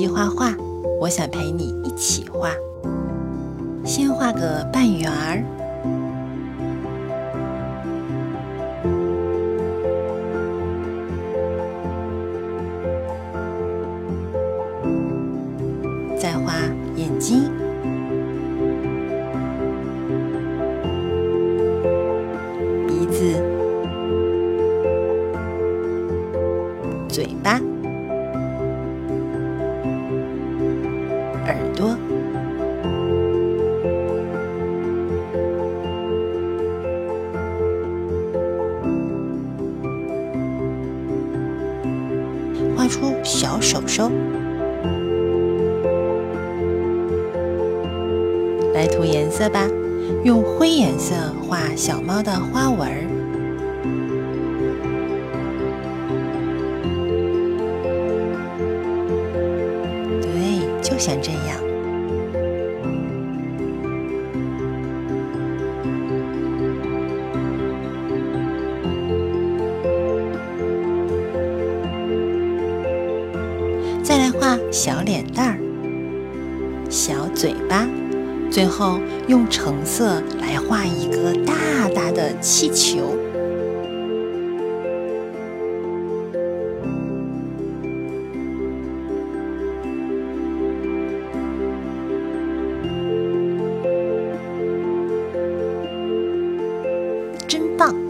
机画画，我想陪你一起画。先画个半圆儿，再画眼睛、鼻子、嘴巴、出小手手，来涂颜色吧。用灰颜色画小猫的花纹儿，对，就像这样。再来画小脸蛋儿。小嘴巴。最后用橙色来画一个大大的气球。真棒。